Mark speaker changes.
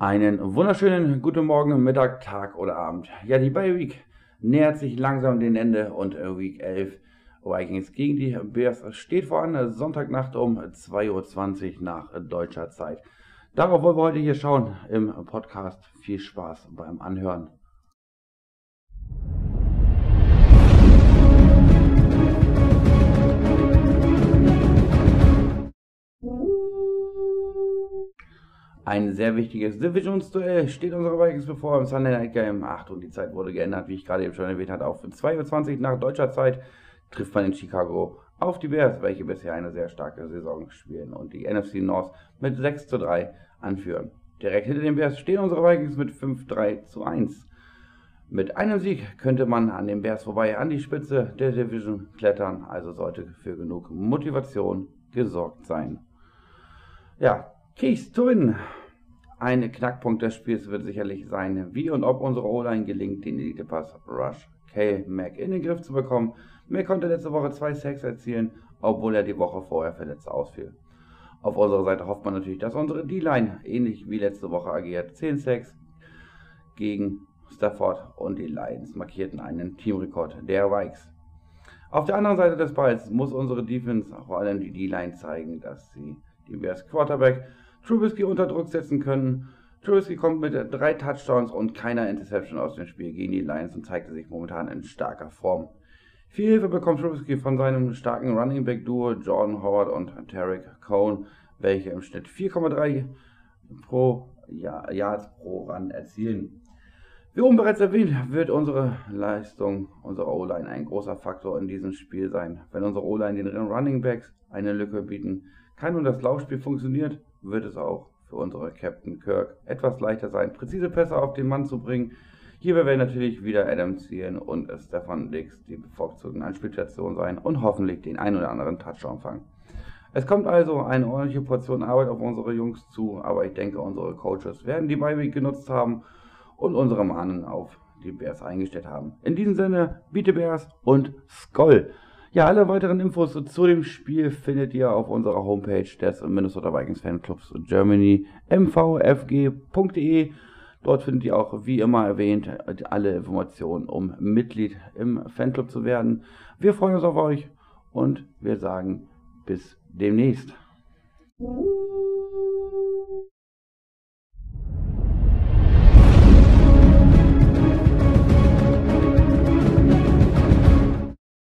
Speaker 1: Einen wunderschönen guten Morgen, Mittag, Tag oder Abend. Ja, die Bye Week nähert sich langsam dem Ende und äh, Week 11 Vikings gegen die Bears steht voran. Sonntagnacht um 2.20 Uhr nach deutscher Zeit. Darauf wollen wir heute hier schauen im Podcast. Viel Spaß beim Anhören. Ein sehr wichtiges Divisionsduell steht unserer Vikings bevor im Sunday Night Game. Achtung, die Zeit wurde geändert, wie ich gerade eben schon erwähnt hatte, auf 2.20 Uhr nach deutscher Zeit trifft man in Chicago auf die Bears, welche bisher eine sehr starke Saison spielen und die NFC North mit 6 zu 3 anführen. Direkt hinter den Bears stehen unsere Vikings mit 5-3 zu 1. Mit einem Sieg könnte man an den Bears vorbei an die Spitze der Division klettern, also sollte für genug Motivation gesorgt sein. Ja, Keys to win. Ein Knackpunkt des Spiels wird sicherlich sein, wie und ob unsere O-Line gelingt, den Elite Pass Rush Kale Mack in den Griff zu bekommen. Mack konnte letzte Woche zwei Sacks erzielen, obwohl er die Woche vorher verletzt ausfiel. Auf unserer Seite hofft man natürlich, dass unsere D-Line ähnlich wie letzte Woche agiert. 10 Sacks gegen Stafford und die Lions markierten einen Teamrekord der Vikes. Auf der anderen Seite des Balls muss unsere Defense, vor allem die D-Line, zeigen, dass sie Bears Quarterback Trubisky unter Druck setzen können. Trubisky kommt mit drei Touchdowns und keiner Interception aus dem Spiel gegen die Lions und zeigte sich momentan in starker Form. Viel Hilfe bekommt Trubisky von seinem starken Running Back Duo Jordan Howard und Tarek Cohn, welche im Schnitt 4,3 pro Jahr, Yards pro Run erzielen. Wie oben bereits erwähnt, wird unsere Leistung, unsere O-Line ein großer Faktor in diesem Spiel sein. Wenn unsere O-Line den Running Backs eine Lücke bieten kann und das Laufspiel funktioniert, wird es auch für unsere Captain Kirk etwas leichter sein, präzise Pässe auf den Mann zu bringen. Hierbei werden natürlich wieder Adam zielen und Stefan Dix die bevorzugten Anspielstationen sein und hoffentlich den ein oder anderen Touchdown fangen. Es kommt also eine ordentliche Portion Arbeit auf unsere Jungs zu, aber ich denke, unsere Coaches werden die Bye genutzt haben und unsere Mahnen auf die Bears eingestellt haben. In diesem Sinne, biete Bears und Skoll! Ja, alle weiteren Infos zu dem Spiel findet ihr auf unserer Homepage des Minnesota Vikings Fanclubs Germany mvfg.de. Dort findet ihr auch, wie immer erwähnt, alle Informationen, um Mitglied im Fanclub zu werden. Wir freuen uns auf euch und wir sagen bis demnächst.